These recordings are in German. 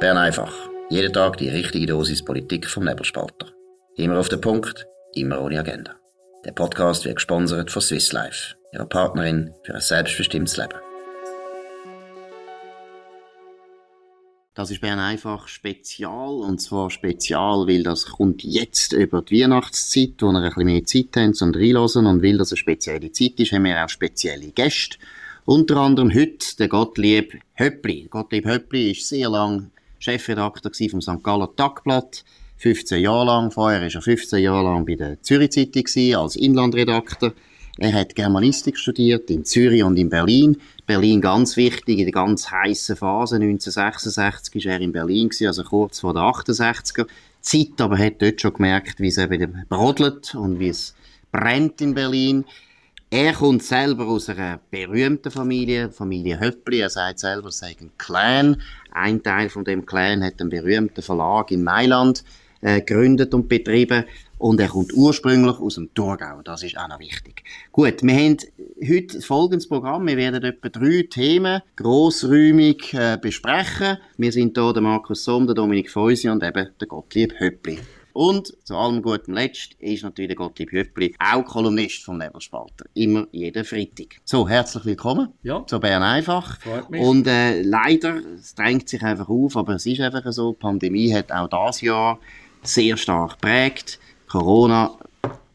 Bern einfach. Jeden Tag die richtige Dosis Politik vom Nebelspalter. Immer auf den Punkt, immer ohne Agenda. Der Podcast wird gesponsert von Swiss Life, ihrer Partnerin für ein selbstbestimmtes Leben. Das ist Bern einfach spezial. Und zwar spezial, weil das kommt jetzt über die Weihnachtszeit, wo wir ein bisschen mehr Zeit haben zum Reinhören. Und weil das eine spezielle Zeit ist, haben wir auch spezielle Gäste. Unter anderem heute der Gottlieb Höppli. Gottlieb Höppli ist sehr lang Chefredakteur vom St. Galler Tagblatt. 15 Jahre lang. Vorher war er 15 Jahre lang bei der Zürich Zeitung als Inlandredakteur. Er hat Germanistik studiert in Zürich und in Berlin. Berlin ganz wichtig, in der ganz heißen Phase 1966 war er in Berlin, also kurz vor der 68er Zeit, aber hat dort schon gemerkt, wie es eben brodelt und wie es brennt in Berlin. Er kommt selber aus einer berühmten Familie, Familie Höppli. Er sagt selber, es sei ein Clan. Ein Teil von dem Clan hat einen berühmten Verlag in Mailand äh, gegründet und betrieben. Und er kommt ursprünglich aus dem Thurgau. Das ist auch noch wichtig. Gut, wir haben heute folgendes Programm. Wir werden etwa drei Themen grossräumig äh, besprechen. Wir sind hier der Markus Somm, der Dominik Feusi und eben der Gottlieb Höppli. Und zu allem guten Letzt ist natürlich der Gottlieb Höppli auch Kolumnist vom Nebelspalter. Immer jeden Freitag. So, herzlich willkommen ja. zu Bern einfach. Freut mich. Und äh, leider, es drängt sich einfach auf, aber es ist einfach so, die Pandemie hat auch das Jahr sehr stark geprägt. Corona,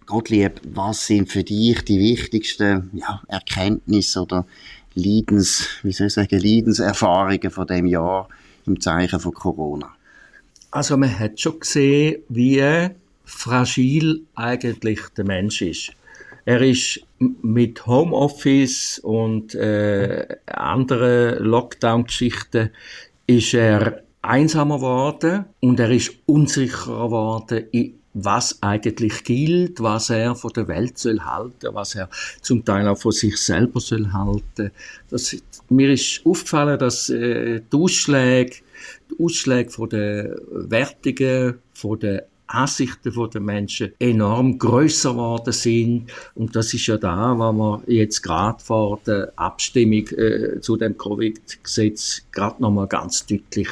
Gottlieb, was sind für dich die wichtigsten ja, Erkenntnisse oder Leidens, wie soll ich sagen, Leidenserfahrungen von dem Jahr im Zeichen von Corona? Also man hat schon gesehen, wie fragil eigentlich der Mensch ist. Er ist mit Homeoffice und äh, anderen Lockdown-Geschichten ist er einsamer geworden und er ist unsicherer geworden, was eigentlich gilt, was er von der Welt soll halten, was er zum Teil auch von sich selber soll halten. Das, mir ist aufgefallen, dass äh, die Ausschläge Ausschläge von den Wertungen, von den Ansichten der Menschen enorm größer geworden sind. Und das ist ja da, was wir jetzt gerade vor der Abstimmung äh, zu dem Covid-Gesetz gerade nochmal ganz deutlich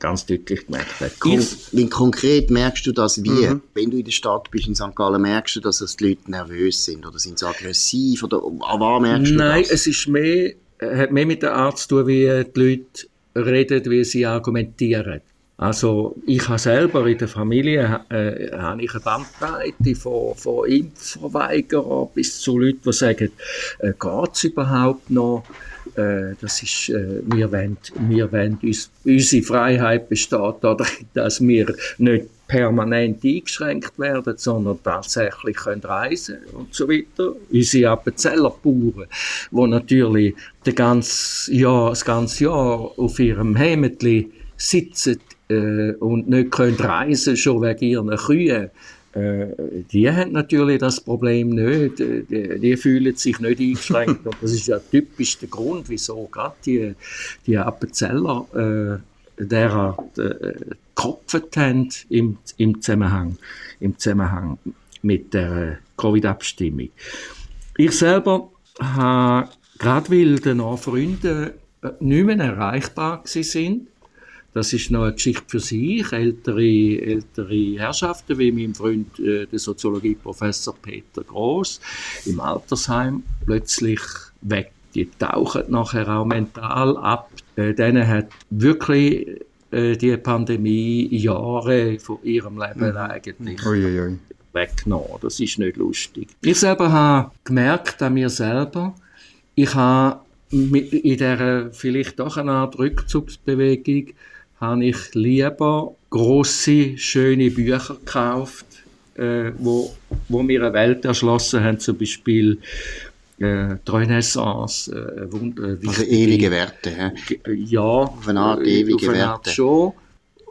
ganz deutlich gemerkt hat. Kon wie konkret merkst du das wie? Mhm. Wenn du in der Stadt bist in St. Gallen, merkst du, dass die Leute nervös sind oder sind sie aggressiv oder an was merkst du Nein, das? es ist mehr, hat mehr mit der Art zu tun, wie die Leute gered het wees, ja, kom en teer dit. Also ich habe selber in der Familie äh, habe ich eine Bandbreite von, von Impfverweigerern bis zu Leuten, die sagen, äh, geht überhaupt noch? Äh, das ist, äh, wir wollen, wir wollen uns, unsere Freiheit besteht darin, dass wir nicht permanent eingeschränkt werden, sondern tatsächlich können reisen und so weiter. Unsere Appenzellerbauern, die natürlich den ganzen Jahr, das ganze Jahr auf ihrem Hemdli sitzen äh, und nicht können reisen, schon wegen ihren Kühen, äh, die haben natürlich das Problem nicht. Die, die, fühlen sich nicht eingeschränkt. und das ist ja typisch der Grund, wieso gerade die, die Appenzeller äh, derart äh, gekopft haben im, im, Zusammenhang, im Zusammenhang mit der Covid-Abstimmung. Ich selber habe, gerade weil dann Freunde äh, nicht mehr erreichbar sind, das ist noch eine Geschichte für sich. Ältere, ältere Herrschaften, wie mein Freund, äh, der Soziologieprofessor Peter Groß, im Altersheim plötzlich weg. Die tauchen nachher auch mental ab. Äh, denen hat wirklich äh, die Pandemie Jahre von ihrem Leben mhm. eigentlich Uiuiui. weggenommen. Das ist nicht lustig. Ich selber habe gemerkt an mir selber, ich habe in dieser vielleicht doch eine Art Rückzugsbewegung habe ich lieber große schöne Bücher gekauft, äh, wo, wo mir eine Welt erschlossen haben, zum Beispiel äh, die Renaissance, äh, Wunder, also ewige Werte, he? ja, auf eine Art ewige auf eine Art Werte. schon,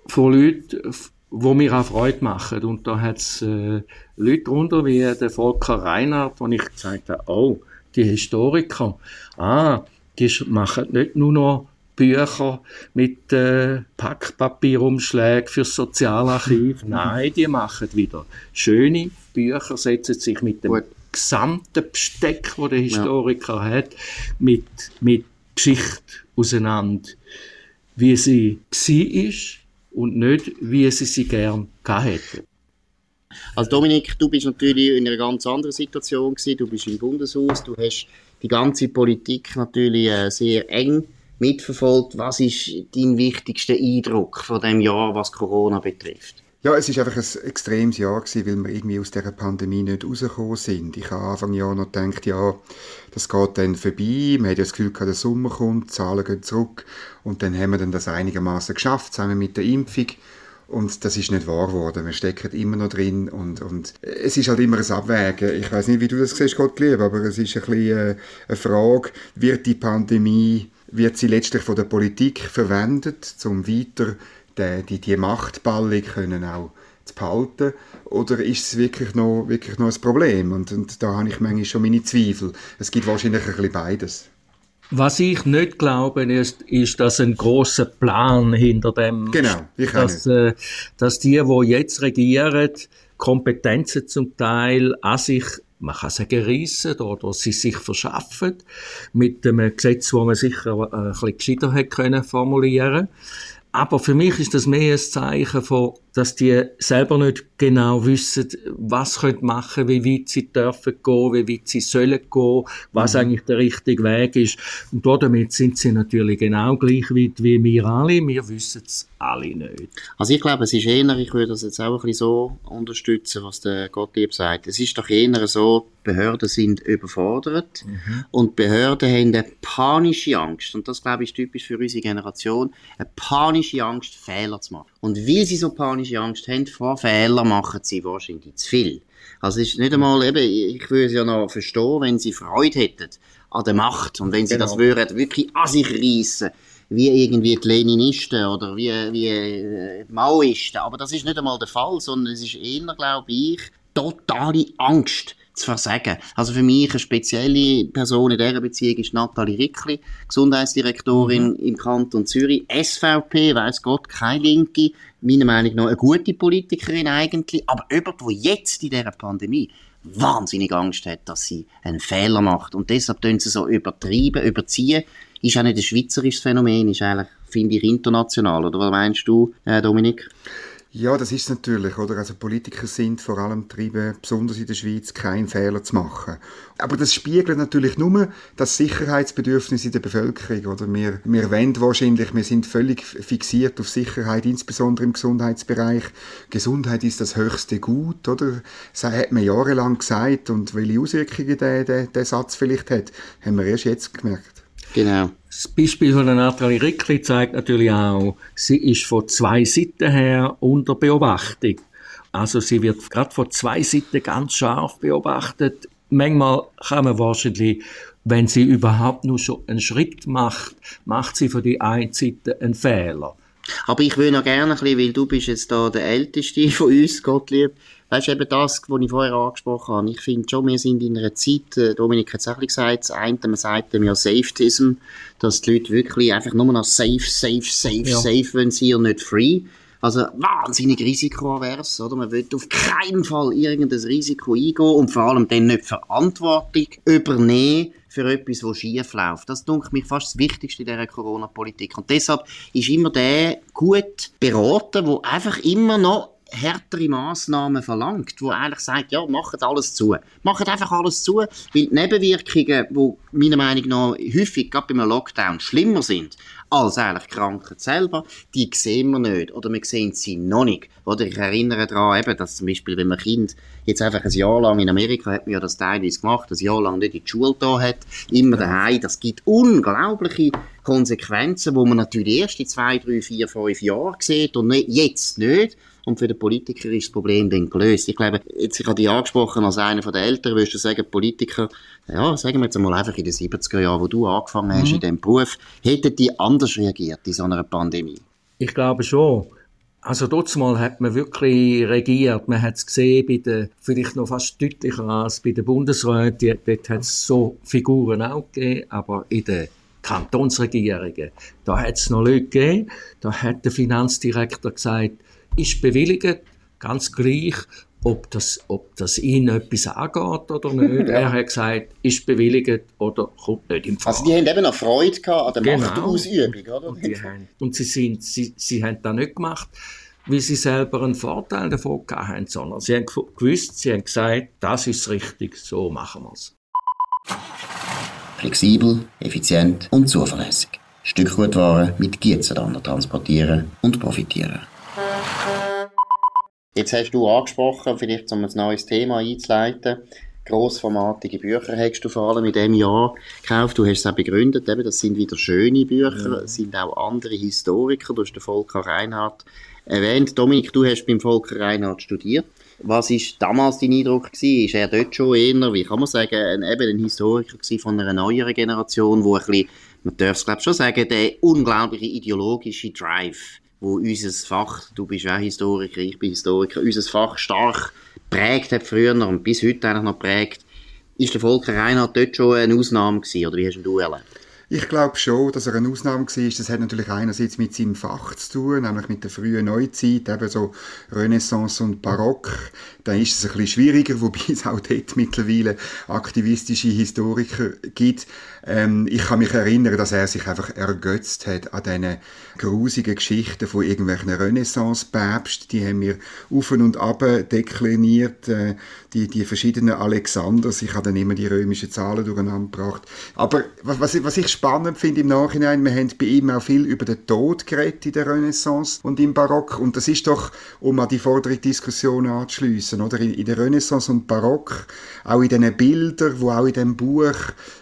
von Leuten, wo mir auch Freude machen. Und da hat es äh, Leute drunter, wie der Volker Reinhardt, wo ich gesagt habe, oh, die Historiker, ah, die machen nicht nur noch Bücher mit äh, Packpapierumschlägen fürs Sozialarchiv. Nein, die machen wieder schöne Bücher, setzen sich mit dem Gut. gesamten Besteck, das der Historiker ja. hat, mit, mit Geschichte auseinander. wie sie war und nicht, wie sie sie gern hätte. Also Dominik, du bist natürlich in einer ganz anderen Situation gewesen. Du bist im Bundeshaus, du hast die ganze Politik natürlich äh, sehr eng mitverfolgt. Was ist dein wichtigster Eindruck von dem Jahr, was Corona betrifft? Ja, es ist einfach ein extremes Jahr gewesen, weil wir irgendwie aus dieser Pandemie nicht rausgekommen sind. Ich habe Anfang Jahr noch gedacht, ja, das geht dann vorbei. Man hat ja das Gefühl, der Sommer kommt, die Zahlen gehen zurück und dann haben wir dann das einigermaßen geschafft, zusammen mit der Impfung. Und das ist nicht wahr geworden. Wir stecken immer noch drin und, und es ist halt immer ein Abwägen. Ich weiß nicht, wie du das siehst, Gottlieb, aber es ist ein bisschen äh, eine Frage, wird die Pandemie, wird sie letztlich von der Politik verwendet, um weiter die, die, die Machtballung können auch zu behalten? Oder ist es wirklich noch, wirklich noch ein Problem? Und, und da habe ich manchmal schon meine Zweifel. Es gibt wahrscheinlich ein bisschen beides. Was ich nicht glaube, ist, ist, dass ein großer Plan hinter dem, genau, ich dass, äh, dass die, die jetzt regieren, Kompetenzen zum Teil an sich man kann sagen, reissen oder sie sich verschaffen mit einem Gesetz, wo man sicher äh, ein bisschen gescheiter hätte können formulieren. Aber für mich ist das mehr ein Zeichen von, dass die selber nicht genau wissen, was sie machen wie weit sie dürfen gehen, wie weit sie sollen gehen, was mhm. eigentlich der richtige Weg ist. Und damit sind sie natürlich genau gleich weit wie wir alle. Wir wissen es alle nicht. Also ich glaube, es ist eher, ich würde das jetzt auch ein bisschen so unterstützen, was der Gottlieb sagt. Es ist doch eher so, Behörden sind überfordert mhm. und Behörden haben eine panische Angst. Und das, glaube ich, ist typisch für unsere Generation. Eine panische Angst, Fehler zu machen. Und weil sie so panische Angst haben vor Fehlern, machen sie wahrscheinlich zu viel. Also es ist nicht einmal eben, ich würde es ja noch verstehen, wenn sie Freude hätten an der Macht und wenn sie genau. das würden wirklich an sich reissen wie irgendwie die Leninisten oder wie, wie äh, Maoisten. Aber das ist nicht einmal der Fall, sondern es ist eher, glaube ich, totale Angst zu versagen. Also für mich eine spezielle Person in dieser Beziehung ist Nathalie Rickli, Gesundheitsdirektorin mhm. im Kanton Zürich, SVP, weiß Gott, keine Linke, meiner Meinung nach eine gute Politikerin eigentlich, aber jemand, der jetzt in dieser Pandemie wahnsinnig Angst hat, dass sie einen Fehler macht. Und deshalb tun sie so übertrieben, überziehen. Ist auch nicht ein schweizerisches Phänomen, ist eigentlich, finde ich, international. Oder was meinst du, äh, Dominik? Ja, das ist natürlich, oder? Also Politiker sind vor allem getrieben, besonders in der Schweiz, keinen Fehler zu machen. Aber das spiegelt natürlich nur das Sicherheitsbedürfnis in der Bevölkerung, oder? Wir, wir wollen wahrscheinlich, wir sind völlig fixiert auf Sicherheit, insbesondere im Gesundheitsbereich. Gesundheit ist das höchste Gut, oder? Das hat man jahrelang gesagt und welche Auswirkungen der, der, der Satz vielleicht hat, haben wir erst jetzt gemerkt. Genau. Das Beispiel von der Nathalie Rickli zeigt natürlich auch, sie ist von zwei Seiten her unter Beobachtung. Also sie wird gerade von zwei Seiten ganz scharf beobachtet. Manchmal kann man wahrscheinlich, wenn sie überhaupt nur schon einen Schritt macht, macht sie von die einen Seite einen Fehler. Aber ich würde noch gerne ein bisschen, weil du bist jetzt da der Älteste von uns, Gottlieb, weißt du, eben das, was ich vorher angesprochen habe. Ich finde schon, wir sind in einer Zeit, äh, Dominik hat es auch gesagt, das eine, man sagt dem ja Safetism, dass die Leute wirklich einfach nur noch safe, safe, safe, ja. safe wollen sie und nicht free. Also wahnsinnig risikoavers, oder? Man will auf keinen Fall irgendein Risiko eingehen und vor allem dann nicht Verantwortung übernehmen für etwas, was schief läuft. Das ist mich fast das Wichtigste in dieser Corona-Politik. Und deshalb ist immer der gut beraten, der einfach immer noch härtere Massnahmen verlangt, wo eigentlich sagt, ja, macht alles zu. Macht einfach alles zu, weil die Nebenwirkungen, die meiner Meinung nach häufig, gerade beim Lockdown, schlimmer sind, als eigentlich Krankheit selber, die sehen wir nicht. Oder wir sehen sie noch nicht. Oder ich erinnere daran, eben, dass zum Beispiel, wenn man Kind jetzt einfach ein Jahr lang in Amerika hat man ja das teilweise gemacht, ein Jahr lang nicht in die Schule da hat, immer daheim, das gibt unglaubliche Konsequenzen, wo man natürlich erst in zwei, drei, vier, fünf Jahren sieht und nicht, jetzt nicht. Und für den Politiker ist das Problem dann gelöst. Ich glaube, jetzt, ich habe dich angesprochen als einer der Eltern, würdest du sagen, Politiker, ja, sagen wir jetzt mal einfach in den 70er Jahren, wo du angefangen hast mhm. in diesem Beruf, hätten die anders reagiert in so einer Pandemie? Ich glaube schon. Also dort mal hat man wirklich regiert. Man hat es gesehen bei den, vielleicht noch fast deutlicher als bei den Bundesräten. Dort hat es so Figuren auch gegeben, aber in den Kantonsregierungen, da hat es noch Leute gegeben. Da hat der Finanzdirektor gesagt, ist bewilligt, ganz gleich, ob das, ob das ihn etwas angeht oder nicht. Ja. Er hat gesagt, ist bewilligt oder kommt nicht im Fall. Also die haben eben noch Freude gehabt an der genau. Machtausübung, oder? Und, haben, und sie, sind, sie, sie haben das nicht gemacht, weil sie selber einen Vorteil davon gehabt haben, sondern sie haben gewusst, sie haben gesagt, das ist richtig, so machen wir es. Flexibel, effizient und zuverlässig. Stückgutware mit Gietzenrander transportieren und profitieren. Jetzt hast du angesprochen, vielleicht um ein neues Thema einzuleiten, grossformatige Bücher hast du vor allem in diesem Jahr gekauft. Du hast es auch begründet, eben, das sind wieder schöne Bücher, ja. sind auch andere Historiker. Du hast den Volker Reinhardt erwähnt. Dominik, du hast beim Volker Reinhardt studiert. Was war damals dein Eindruck gewesen? Ist er dort schon eher, wie kann man sagen, ein, eben ein Historiker von einer neueren Generation, wo ein bisschen, man darf es glaube schon sagen, der unglaubliche ideologische Drive wo unser Fach, du bist auch Historiker, ich bin Historiker, unser Fach stark prägt hat früher und bis heute eigentlich noch prägt. Ist der Volker Reinhardt dort schon eine Ausnahme gewesen, oder wie hast du erlebt? Ich glaube schon, dass er eine Ausnahme war. Das hat natürlich einerseits mit seinem Fach zu tun, nämlich mit der frühen Neuzeit, eben so Renaissance und Barock. Da ist es ein bisschen schwieriger, wobei es auch dort mittlerweile aktivistische Historiker gibt. Ähm, ich kann mich erinnern, dass er sich einfach ergötzt hat an diesen grusigen Geschichten von irgendwelchen Renaissance-Päpsten. Die haben wir auf und ab dekliniert, äh, die, die verschiedenen Alexanders. Ich habe dann immer die römischen Zahlen durcheinander gebracht. Aber was, was ich spannend finde im Nachhinein, wir haben bei ihm auch viel über den Tod geredet in der Renaissance und im Barock. Und das ist doch, um an die vordere Diskussion anzuschliessen, oder? In, in der Renaissance und Barock, auch in diesen Bildern, wo auch in dem Buch,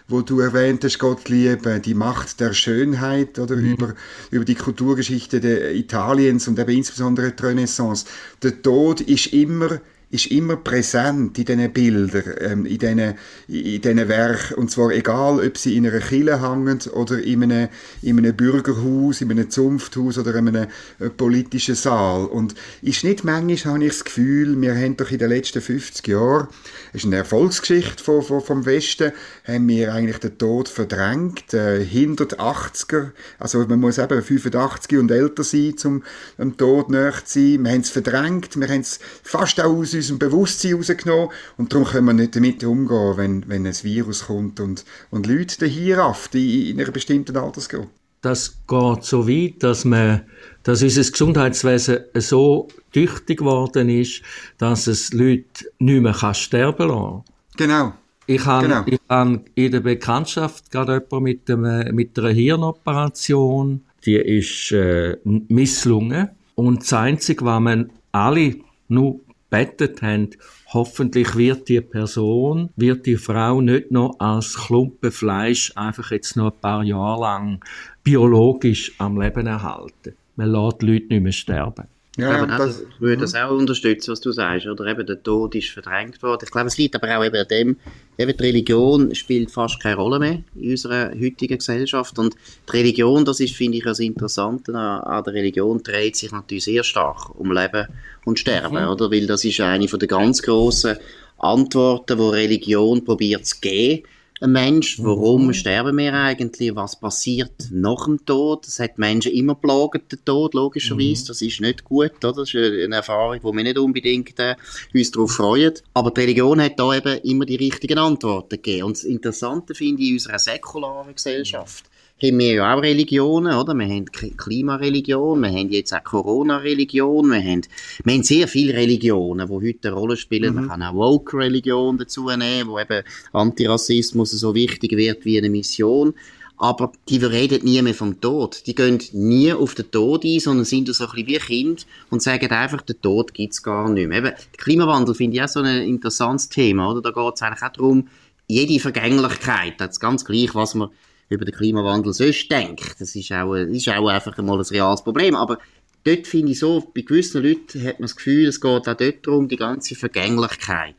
wo du erwähnt hast, Gottlieb, die Macht der Schönheit, oder? Mhm. Über, über die Kulturgeschichte Italiens und eben insbesondere die Renaissance. Der Tod ist immer ist immer präsent in diesen Bildern, ähm, in diesen, in diesen Werken. Und zwar egal, ob sie in einer Kille hängen oder in einem, in einem Bürgerhaus, in einem Zunfthaus oder in einem äh, politischen Saal. Und ist nicht manchmal, habe ich das Gefühl, wir haben doch in den letzten 50 Jahren, das ist eine Erfolgsgeschichte von, von, vom Westen, haben wir eigentlich den Tod verdrängt, äh, hinter 80er, also man muss eben 85 und älter sein, um dem Tod näher zu sein. Wir haben es verdrängt, wir haben es fast auch aus unserem Bewusstsein rausgenommen und darum können wir nicht damit umgehen, wenn, wenn ein Virus kommt und, und Leute dahin rafft in, in einer bestimmten Altersgruppe. Das geht so weit, dass, man, dass unser Gesundheitswesen so tüchtig geworden ist, dass es Leute nicht mehr sterben lassen kann. Genau. Ich habe, genau. ich habe in der Bekanntschaft gerade jemanden mit, dem, mit einer Hirnoperation, die ist äh, misslungen. Und das Einzige, was man alle nur bettet haben, hoffentlich wird die Person, wird die Frau nicht noch als Klumpen Fleisch einfach jetzt noch ein paar Jahre lang biologisch am Leben erhalten. Man lässt die Leute nicht mehr sterben. Ja, ich, das, ich würde das auch unterstützen, was du sagst. Oder eben der Tod ist verdrängt worden. Ich glaube, es liegt aber auch eben an dem, eben die Religion spielt fast keine Rolle mehr in unserer heutigen Gesellschaft. Und die Religion, das ist, finde ich, das Interessante an, an der Religion, dreht sich natürlich sehr stark um Leben und Sterben, mhm. oder? Weil das ist eine von der ganz grossen Antworten, wo Religion probiert zu geben ein Mensch. Warum mhm. sterben wir eigentlich? Was passiert nach dem Tod? Das hat Menschen immer plaget, der Tod, logischerweise. Mhm. Das ist nicht gut, oder? Das ist eine Erfahrung, wo wir nicht unbedingt äh, uns darauf freuen. Aber die Religion hat da eben immer die richtigen Antworten gegeben. Und das Interessante finde ich in unserer säkularen Gesellschaft, haben wir ja auch Religionen, oder? Wir haben Klimareligion, wir haben jetzt auch Corona-Religion, wir haben, wir haben sehr viele Religionen, die heute eine Rolle spielen. Mhm. Man kann auch Woke-Religion dazu nehmen, wo eben Antirassismus so wichtig wird wie eine Mission. Aber die reden nie mehr vom Tod. Die gehen nie auf den Tod ein, sondern sind so ein bisschen wie Kind und sagen einfach, der Tod gibt's gar nicht mehr. Eben, der Klimawandel finde ich auch so ein interessantes Thema, oder? Da geht es eigentlich auch darum, jede Vergänglichkeit, das ganz gleich, was man über den Klimawandel sonst denkt. Das ist auch, ist auch einfach mal ein reales Problem. Aber dort finde ich so, bei gewissen Leuten hat man das Gefühl, es geht auch dort darum, die ganze Vergänglichkeit.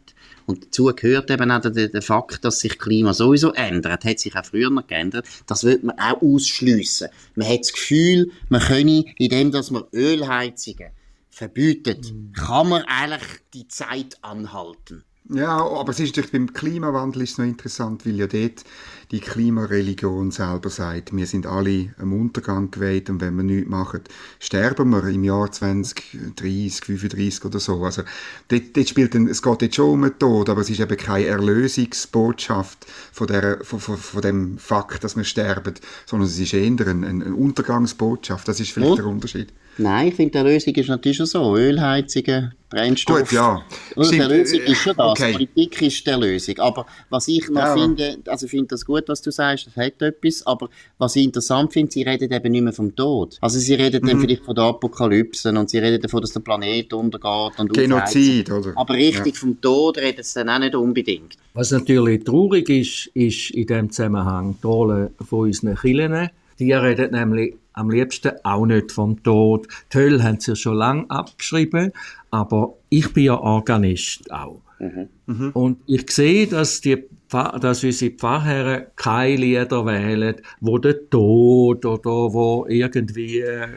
Und dazu gehört eben auch der, der Fakt, dass sich Klima sowieso ändert. Hat sich auch früher noch geändert. Das wird man auch ausschliessen. Man hat das Gefühl, man könne, indem dass man Ölheizungen verbietet, mm. kann man eigentlich die Zeit anhalten. Ja, aber es ist natürlich beim Klimawandel ist es noch interessant, weil ja dort die Klimareligion selber sagt, wir sind alle am Untergang geweiht und wenn wir nichts machen, sterben wir im Jahr 2030, 35 oder so. Also dort, dort spielt ein, es geht jetzt schon um den Tod, aber es ist eben keine Erlösungsbotschaft von, der, von, von, von dem Fakt, dass wir sterben, sondern es ist eher eine, eine Untergangsbotschaft. Das ist vielleicht oh. der Unterschied. Nein, ich finde, die Lösung ist natürlich schon so. Ölheizungen, Brennstoff. Gut, ja. Oder die Lösung ist schon das. Okay. Politik ist die Lösung. Aber was ich noch ja. finde, also ich finde das gut, was du sagst, das hat etwas, aber was ich interessant finde, sie reden eben nicht mehr vom Tod. Also sie reden mhm. dann vielleicht von der Apokalypse und sie reden davon, dass der Planet untergeht und Genozid, oder? Aber richtig ja. vom Tod reden sie dann auch nicht unbedingt. Was natürlich traurig ist, ist in dem Zusammenhang die Rolle von unseren Kirchen. Die reden nämlich am liebsten auch nicht vom Tod. Die Hölle haben sie ja schon lange abgeschrieben, aber ich bin ja Organist auch. Mhm. Mhm. Und ich sehe, dass, die, dass unsere Pfarrherren keine Lieder wählen, wo der Tod oder wo irgendwie äh,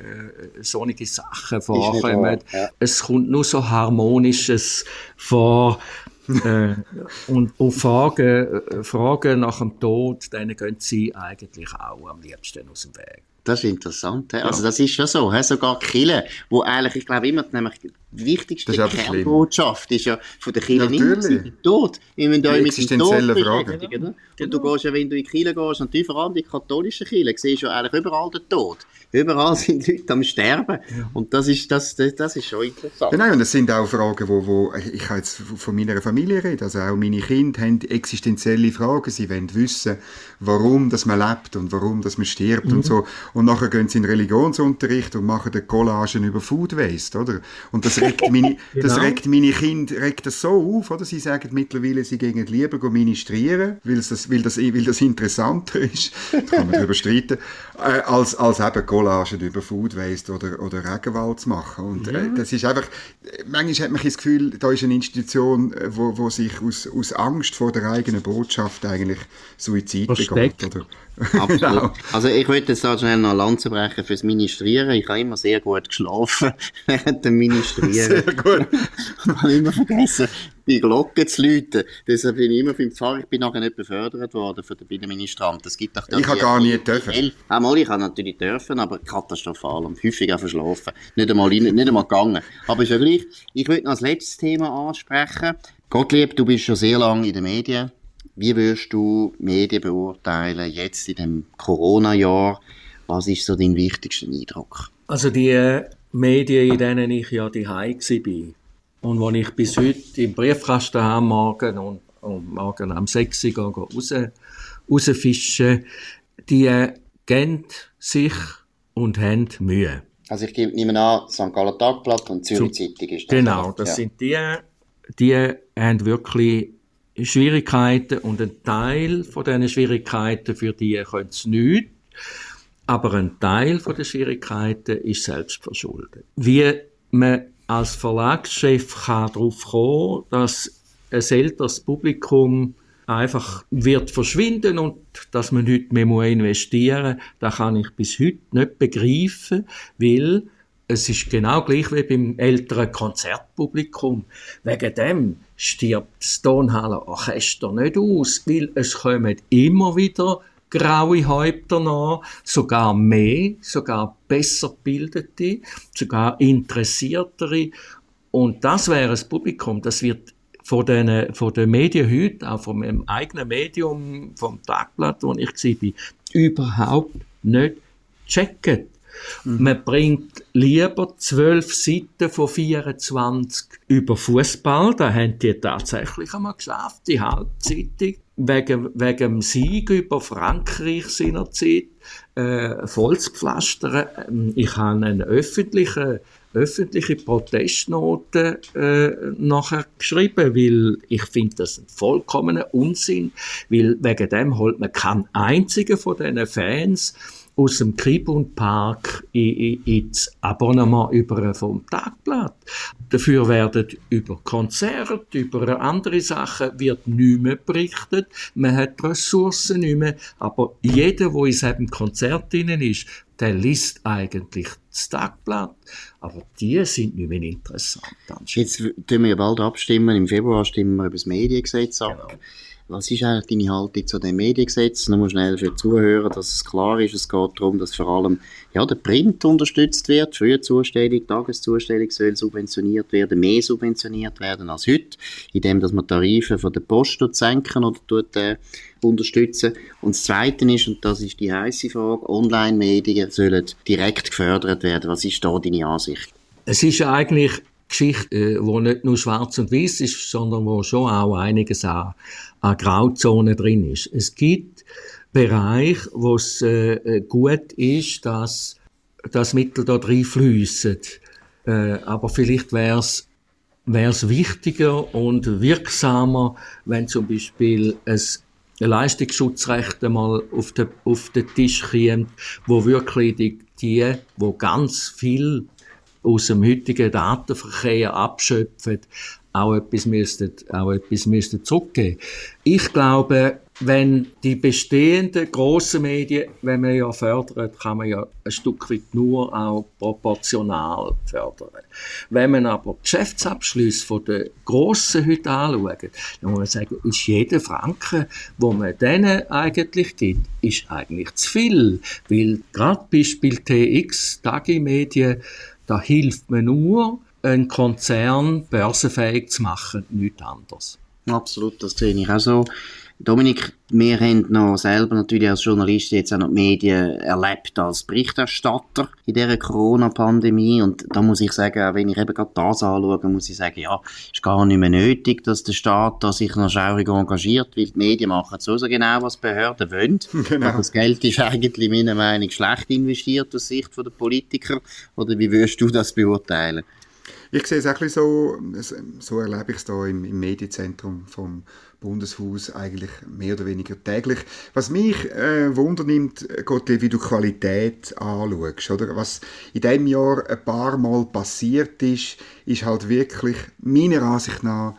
solche Sachen vorkommen. Ja. Es kommt nur so Harmonisches vor. äh, und auf Fragen, äh, Fragen nach dem Tod, denen gehen sie eigentlich auch am liebsten aus dem Weg. Das ist interessant. He? Also das ist schon so. He? Sogar Kille, wo eigentlich, ich glaube immer, nämlich die wichtigste Kernbotschaft ist ja von der Kirche nicht der Tod. Wir müssen euch mit dem Tod beschäftigen. Genau. Und du gehst ja, wenn du in die Kirche gehst, natürlich vor allem die katholischen Kirchen, siehst du ja eigentlich überall den Tod. Überall sind Leute am Sterben. Und das ist, das, das, das ist schon interessant. Ja, nein, und es sind auch Fragen, wo, wo ich kann jetzt von meiner Familie reden. Also auch meine Kinder haben existenzielle Fragen. Sie wollen wissen, warum dass man lebt und warum dass man stirbt mhm. und so. Und nachher gehen sie in Religionsunterricht und machen die Collagen über Food Waste, oder? Und das regt meine, genau. das regt meine Kinder regt das so auf, oder? Sie sagen mittlerweile, sie gehen lieber ministrieren, weil das, weil das, weil das interessanter ist, da kann man darüber streiten, äh, als, als eben Collagen über Food Waste oder, oder Regenwald zu machen. Und äh, ja. äh, das ist einfach, manchmal hat man das Gefühl, da ist eine Institution, äh, wo, wo sich aus, aus Angst vor der eigenen Botschaft eigentlich Suizid oder? Absolut. genau. Also ich würde jetzt da schnell noch Lanze brechen fürs Ministrieren. Ich habe immer sehr gut geschlafen während dem Ministrieren. Sehr gut. ich habe immer vergessen, die Glocke zu läuten. Deshalb bin ich immer beim Pfarrer. Ich bin nachher nicht befördert worden für den gibt auch ich habe gar nie dürfen. Einmal, ich habe natürlich dürfen, aber katastrophal und häufig auch verschlafen. Nicht einmal, nicht, nicht einmal gegangen. Aber ist ja gleich. Ich würde noch als letztes Thema ansprechen. Gottlieb, du bist schon sehr lange in den Medien wie würdest du Medien beurteilen, jetzt in dem Corona-Jahr? Was ist so dein wichtigster Eindruck? Also die Medien, in denen ich ja die war und wo ich bis heute im Briefkasten habe morgen und, und morgen am 6 Uhr raus, rausfischen, die geben sich und haben Mühe. Also ich nehme an, St. Gallen Tagblatt und Zürich Zeitung ist das. Genau, das ja. sind die, die haben wirklich Schwierigkeiten und ein Teil von diesen Schwierigkeiten, für die können sie nichts. Aber ein Teil von den Schwierigkeiten ist selbst verschuldet. Wie man als Verlagschef kann darauf kommen, dass ein älteres Publikum einfach wird verschwinden und dass man heute mehr investieren muss, das kann ich bis heute nicht begreifen, weil es ist genau gleich wie beim älteren Konzertpublikum. Wegen dem stirbt das Tonhallenorchester nicht aus, weil es kommen immer wieder graue Häupter nach, sogar mehr, sogar besser bildete, sogar interessiertere. Und das wäre das Publikum, das wird von den, von den Medien heute, auch meinem eigenen Medium, vom Tagblatt, wo ich war, überhaupt nicht checken. Mhm. Man bringt lieber zwölf Seiten von 24 über Fußball. Da haben die tatsächlich einmal geschafft, die Halbzeitung. Wegen, wegen dem Sieg über Frankreich seinerzeit äh, voll zu pflastern. Ähm, ich habe eine öffentliche, öffentliche Protestnote äh, nachher geschrieben, weil ich finde das ein vollkommener Unsinn, weil wegen dem holt man keinen einzigen von diesen Fans aus dem Kribund Park ins Abonnement über vom Tagblatt. Dafür werden über Konzerte, über andere Sachen wird nicht mehr berichtet. Man hat Ressourcen nicht mehr. Aber jeder, der in diesem Konzert drin ist, der liest eigentlich das Tagblatt. Aber die sind nicht mehr interessant. Jetzt tun wir ja bald abstimmen. Im Februar stimmen wir über das Mediengesetz ab. Genau. Was ist eigentlich deine Haltung zu dem Mediengesetz? Nur schnell für die Zuhörer, dass es klar ist. Es geht darum, dass vor allem ja, der Print unterstützt wird. Frühzustellung, Tageszustellung soll subventioniert werden, mehr subventioniert werden als heute, indem dass man Tarife von der Post senken oder tut, äh, unterstützen. Und das Zweite ist, und das ist die heiße Frage, Online-Medien sollen direkt gefördert werden. Was ist da deine Ansicht? Es ist eigentlich Geschichte, äh, wo nicht nur schwarz und weiß ist, sondern wo schon auch einiges an, an Grauzonen drin ist. Es gibt Bereiche, wo es äh, äh, gut ist, dass das Mittel dort reinfließen. Äh, aber vielleicht wäre es wäre es wichtiger und wirksamer, wenn zum Beispiel es Leistungsschutzrecht einmal auf den, auf den Tisch kommt, wo wirklich die, die, wo ganz viel aus dem heutigen Datenverkehr abschöpfen, auch etwas müssten, auch etwas müssten zurückgeben. Ich glaube, wenn die bestehenden grossen Medien, wenn man ja fördert, kann man ja ein Stück weit nur auch proportional fördern. Wenn man aber Geschäftsabschlüsse von den Grossen heute anschaut, dann muss man sagen, ist jeder Franken, wo man denen eigentlich gibt, ist eigentlich zu viel. Weil gerade Beispiel TX, Tagi-Medien, da hilft man nur, einen Konzern börsenfähig zu machen, nichts anderes. Absolut, das sehe ich auch so. Dominik, wir haben noch selber natürlich als Journalist jetzt auch noch die Medien erlebt als Berichterstatter in dieser Corona-Pandemie und da muss ich sagen, auch wenn ich eben gerade das anschaue, muss ich sagen, ja, ist gar nicht mehr nötig, dass der Staat da sich noch schaurig engagiert, weil die Medien machen so, so genau, was Behörden wollen. Genau. Aber das Geld ist eigentlich meiner Meinung nach schlecht investiert aus Sicht der Politiker oder wie würdest du das beurteilen? Ich sehe es auch so, so erlebe ich es da im, im Medienzentrum vom Bundeshaus eigentlich mehr oder weniger täglich. Was mich äh, wundernimmt, Gottlieb, wie du Qualität anschaust, oder? Was in diesem Jahr ein paar Mal passiert ist, ist halt wirklich meiner Ansicht nach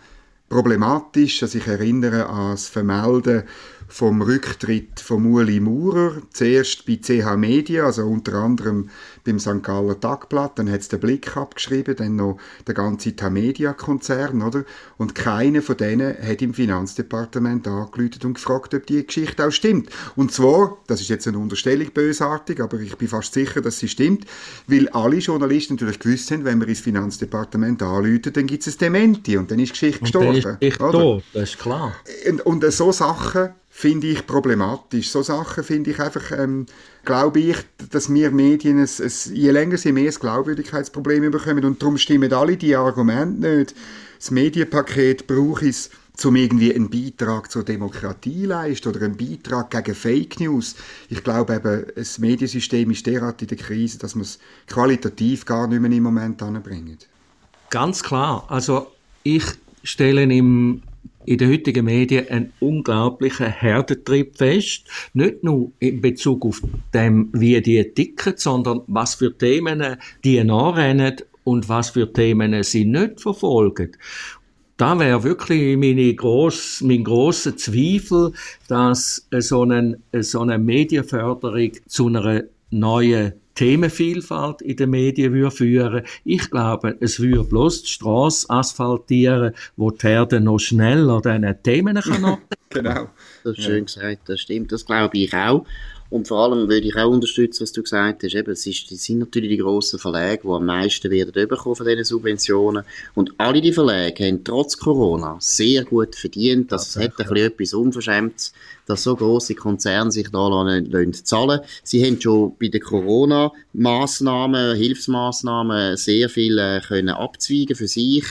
problematisch. Also ich erinnere an das Vermelden vom Rücktritt von Uli Maurer, zuerst bei CH Media, also unter anderem beim St. Galler Tagblatt, dann hat es den Blick abgeschrieben, dann noch der ganze Tamedia-Konzern, oder? Und keiner von denen hat im Finanzdepartement angerufen und gefragt, ob die Geschichte auch stimmt. Und zwar, das ist jetzt eine Unterstellung bösartig, aber ich bin fast sicher, dass sie stimmt, weil alle Journalisten natürlich gewusst haben, wenn man ins Finanzdepartement anrufen, dann gibt es ein Dementi und dann ist die Geschichte gestorben. Ist die tot, das ist klar. Und, und so Sachen finde ich problematisch. So Sachen finde ich einfach, ähm, glaube ich, dass wir Medien, ein, ein, je länger sie mehr ein Glaubwürdigkeitsproblem bekommen und darum stimmen alle die Argumente nicht. Das Medienpaket braucht es, um irgendwie einen Beitrag zur Demokratie leisten oder einen Beitrag gegen Fake News. Ich glaube eben, das Mediensystem ist derart in der Krise, dass man es qualitativ gar nicht mehr im Moment anbringt. Ganz klar. Also ich stelle im in den heutigen Medien einen unglaublichen Herdentrieb fest. Nicht nur in Bezug auf dem, wie die ticken, sondern was für Themen die nachrennen und was für Themen sie nicht verfolgen. Da wäre wirklich meine gross, mein grosser Zweifel, dass so eine, so eine Medienförderung zu einer neuen Themenvielfalt in den Medien würde führen. Ich glaube, es würde bloß die Strasse asphaltieren, wo die Herde noch schneller diesen Themen kann Genau. Das ist schön gesagt, das stimmt. Das glaube ich auch. Und vor allem würde ich auch unterstützen, was du gesagt hast. Eben, es ist, das sind natürlich die grossen Verlage, die am meisten werden bekommen von diesen Subventionen. Und alle die Verlage haben trotz Corona sehr gut verdient. Das hat ein bisschen etwas Unverschämtes, dass so grosse Konzerne sich da lassen, zahlen Sie haben schon bei den Corona-Massnahmen, Hilfsmaßnahmen sehr viel äh, können abzweigen für sich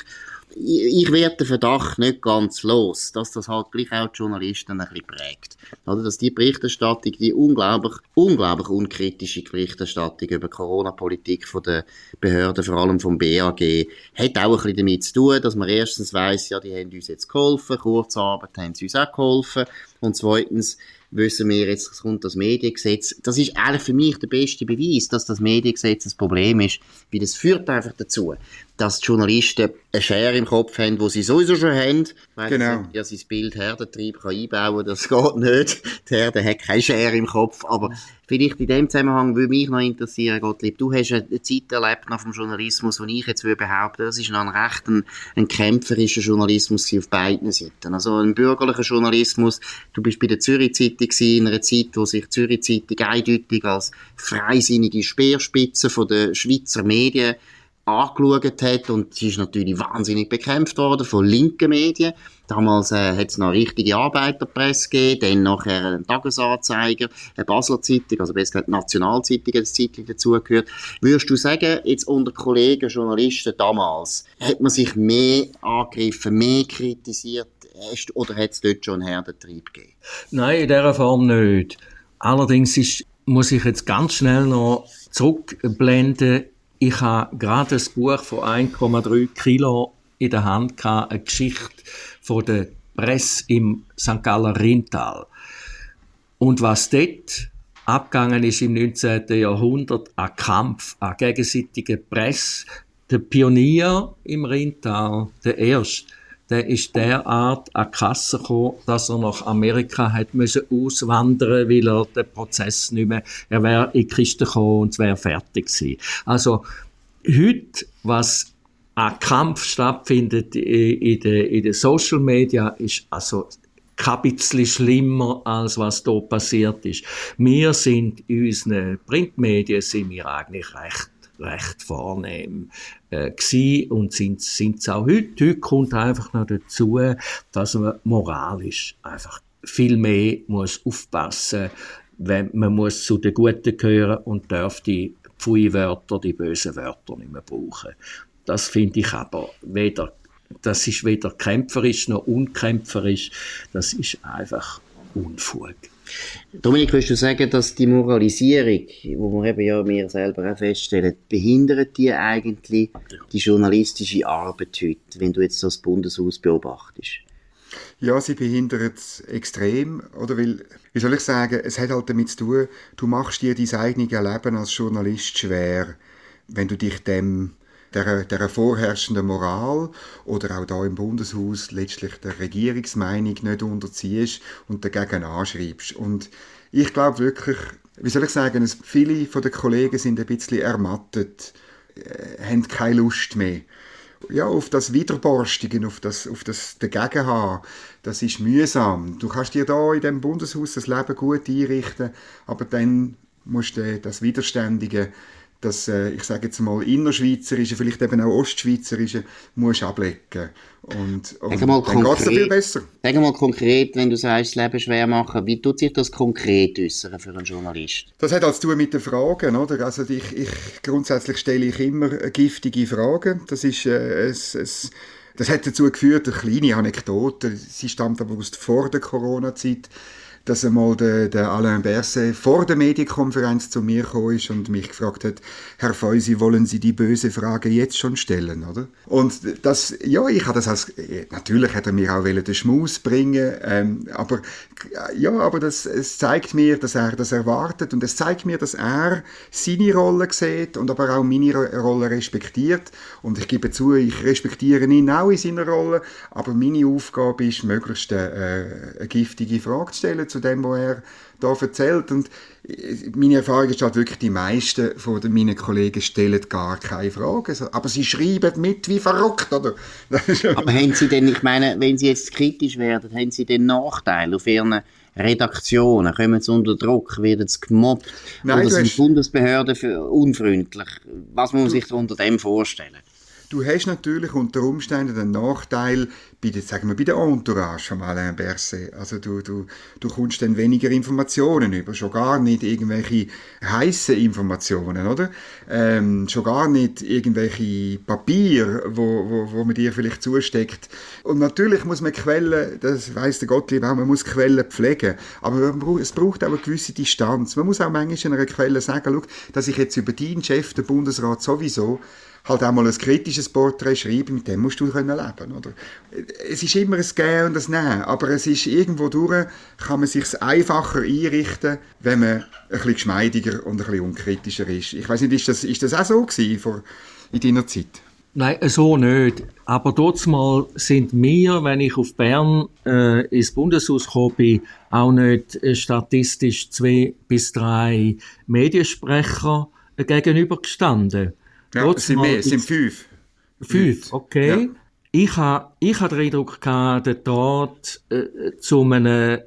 ich werde den Verdacht nicht ganz los, dass das halt gleich auch die Journalisten ein bisschen prägt. Oder dass die Berichterstattung, die unglaublich, unglaublich unkritische Berichterstattung über Corona-Politik von den Behörden, vor allem vom BAG, hat auch ein bisschen damit zu tun, dass man erstens weiss, ja, die haben uns jetzt geholfen, Kurzarbeit haben sie uns auch geholfen, und zweitens, wissen wir jetzt, es kommt das Mediengesetz. Das ist eigentlich für mich der beste Beweis, dass das Mediengesetz ein Problem ist, weil das führt einfach dazu, dass die Journalisten eine Schere im Kopf haben, die sie sowieso schon haben. Weil genau. Ja, sein Bild Herdentrieb kann einbauen, das geht nicht. Die Herde hat keine Schere im Kopf. Aber vielleicht in dem Zusammenhang würde mich noch interessieren, Gottlieb, du hast eine Zeit erlebt nach dem Journalismus, wo ich jetzt würde behaupten, das ist noch ein recht ein, ein kämpferischer Journalismus auf beiden Seiten. Also ein bürgerlicher Journalismus. Du bist bei der Zürich Zeitung in einer Zeit, wo sich Zürich Zeitung eindeutig als freisinnige Speerspitze von der Schweizer Medien angeschaut hat und sie ist natürlich wahnsinnig bekämpft worden von linken Medien. Damals äh, hat es noch eine richtige Arbeiterpresse gegeben, dann nachher einen Tagesanzeiger, eine Basler Zeitung, also besser die Nationalzeitung als Zeitung dazugehört. Würdest du sagen, jetzt unter Kollegen, Journalisten damals, hat man sich mehr angegriffen, mehr kritisiert oder hat es dort schon einen Herdentrieb gegeben? Nein, in dieser Form nicht. Allerdings ist, muss ich jetzt ganz schnell noch zurückblenden ich habe gerade ein Buch von 1,3 Kilo in der Hand gehabt, eine Geschichte von der Presse im St. Galler Rintal. Und was dort abgegangen ist im 19. Jahrhundert, ein Kampf, eine gegenseitige Presse, der Pionier im Rintal, der erste, der ist derart an die Kasse gekommen, dass er nach Amerika hat müssen auswandern, weil er den Prozess nicht mehr, er wäre in die Kiste gekommen und es wäre fertig gewesen. Also, heute, was ein Kampf stattfindet in den, in den Social Media, ist also kein bisschen schlimmer, als was da passiert ist. Wir sind in unseren Printmedien sind wir eigentlich recht recht vornehm äh, gewesen und sind es auch heute. Heute kommt einfach noch dazu, dass man moralisch einfach viel mehr muss aufpassen wenn man muss zu den Guten gehören und darf die Pfui-Wörter, die bösen Wörter nicht mehr brauchen. Das finde ich aber weder, das ist weder kämpferisch noch unkämpferisch, das ist einfach Unfug. Dominik, würdest du sagen, dass die Moralisierung, wo wir eben ja mir selber auch feststellen, behindert die eigentlich die journalistische Arbeit heute, wenn du jetzt das Bundeshaus beobachtest? Ja, sie behindert es extrem, oder? Weil, wie soll ich sagen, es hat halt damit zu tun, du machst dir dein eigenes Leben als Journalist schwer, wenn du dich dem der, der vorherrschenden Moral oder auch da im Bundeshaus letztlich der Regierungsmeinung nicht unterziehst und dagegen anschreibst. Und ich glaube wirklich, wie soll ich sagen, viele von den Kollegen sind ein bisschen ermattet, äh, haben keine Lust mehr. Ja, auf das Widerborstigen, auf das, auf das Dagegenhaben, das ist mühsam. Du kannst dir da in dem Bundeshaus das Leben gut einrichten, aber dann musst du das Widerständige das, äh, ich sage jetzt mal, innerschweizerische, vielleicht eben auch ostschweizerische, musst ablegen. Und, und dann geht es viel besser. Sag mal konkret, wenn du sagst, das Leben schwer machen, wie tut sich das konkret äußern für einen Journalist? Das hat als zu mit den Fragen, oder? Also ich, ich, grundsätzlich stelle ich immer giftige Fragen. Das ist, äh, es, es, das hat dazu geführt, eine kleine Anekdote, sie stammt aber aus vor der Corona-Zeit, dass einmal der, der Alain Berset vor der Medienkonferenz zu mir gekommen ist und mich gefragt hat, Herr Feusi, wollen Sie die böse Frage jetzt schon stellen, oder? Und das, ja, ich hatte das als, natürlich hat er mir auch den Schmaus bringen, ähm, aber, ja, aber das, es zeigt mir, dass er das erwartet und es zeigt mir, dass er seine Rolle sieht und aber auch meine Rolle respektiert und ich gebe zu, ich respektiere ihn auch in seiner Rolle, aber meine Aufgabe ist, möglichst eine, äh, eine giftige Frage zu stellen zu dem, was er da erzählt. Und meine Erfahrung ist halt wirklich, die meisten von meinen Kollegen stellen gar keine Fragen. Aber sie schreiben mit wie verrückt, oder? Aber haben Sie denn, ich meine, wenn Sie jetzt kritisch werden, haben Sie den Nachteil auf Ihren Redaktionen? Kommen sie unter Druck? Werden sie gemobbt? Nein, oder sind hast... Bundesbehörden für unfreundlich? Was muss man sich unter dem vorstellen? Du hast natürlich unter Umständen den Nachteil, bei der, sagen wir, bei der Entourage von Alain Berset. Also du, du, du kommst dann weniger Informationen über, schon gar nicht irgendwelche heiße Informationen, oder? Ähm, schon gar nicht irgendwelche Papier, wo, wo, wo man dir vielleicht zusteckt. Und natürlich muss man Quellen, das weiss der Gottlieb auch, man muss Quellen pflegen. Aber es braucht auch eine gewisse Distanz. Man muss auch manchmal einer Quelle sagen, schau, dass ich jetzt über deinen Chef, den Bundesrat sowieso, halt auch mal ein kritisches Porträt schreiben, mit dem musst du können leben, oder? Es ist immer ein Gehen und ein Nehmen, aber es ist irgendwo durch, kann man sich einfacher einrichten, wenn man ein bisschen geschmeidiger und ein bisschen unkritischer ist. Ich weiß nicht, ist das, ist das auch so gewesen vor, in deiner Zeit? Nein, so nicht. Aber dort mal sind wir, wenn ich auf Bern äh, ins Bundeshaus gekommen bin, auch nicht äh, statistisch zwei bis drei Mediensprecher äh, gegenübergestanden. Ja, es sind mehr, es sind fünf. Fünf, okay. Ja. Ich habe ich ha den Eindruck gehabt, der Tat äh, zu einem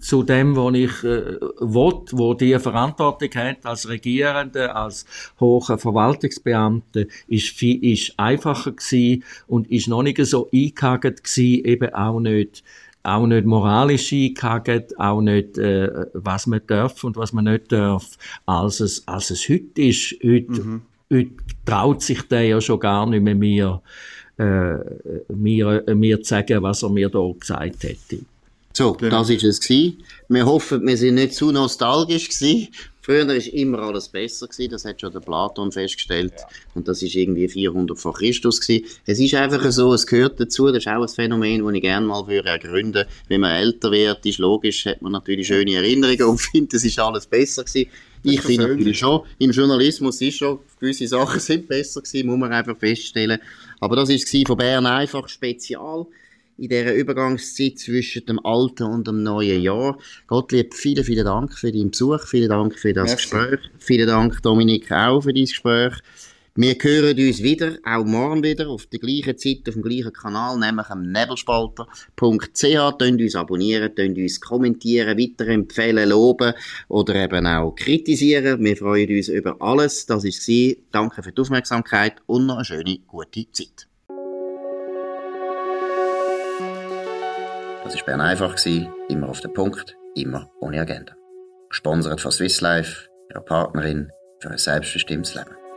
zu dem, was ich äh, will, wo die Verantwortung hat als Regierende, als hoher Verwaltungsbeamte, ist viel, ist einfacher gewesen und ist noch nicht so eingehakt gewesen, eben auch nicht auch nicht moralisch eingehakt, auch nicht, äh, was man darf und was man nicht darf, als es, als es heute ist. Heute, mhm. Heute traut sich der ja schon gar nicht mehr mir, äh, mir, mir zu sagen, was er mir da gesagt hätte. So, genau. das ist es gewesen. Wir hoffen, wir sind nicht zu nostalgisch gewesen. Früher war immer alles besser gewesen, das hat schon der Platon festgestellt. Ja. Und das ist irgendwie 400 vor Christus gewesen. Es ist einfach so, es gehört dazu, das ist auch ein Phänomen, das ich gerne mal würde ergründen. Wenn man älter wird, ist logisch, hat man natürlich schöne Erinnerungen und findet, es ist alles besser gewesen. Ich finde natürlich schon, im Journalismus ist schon, gewisse Sachen sind besser gewesen, muss man einfach feststellen. Aber das ist von Bern einfach spezial in dieser Übergangszeit zwischen dem alten und dem neuen Jahr. Gottlieb, vielen, vielen Dank für deinen Besuch, vielen Dank für das Merci. Gespräch, vielen Dank, Dominik, auch für dein Gespräch. Wir hören uns wieder, auch morgen wieder, auf der gleichen Zeit, auf dem gleichen Kanal, nämlich am nebelspalter.ch. Könnt uns abonnieren, könnt uns kommentieren, weiterempfehlen, loben oder eben auch kritisieren. Wir freuen uns über alles. Das war es. Danke für die Aufmerksamkeit und noch eine schöne, gute Zeit. Das war Bern einfach, immer auf den Punkt, immer ohne Agenda. Gesponsert von Swiss Life, ihrer Partnerin für ein selbstbestimmtes Leben.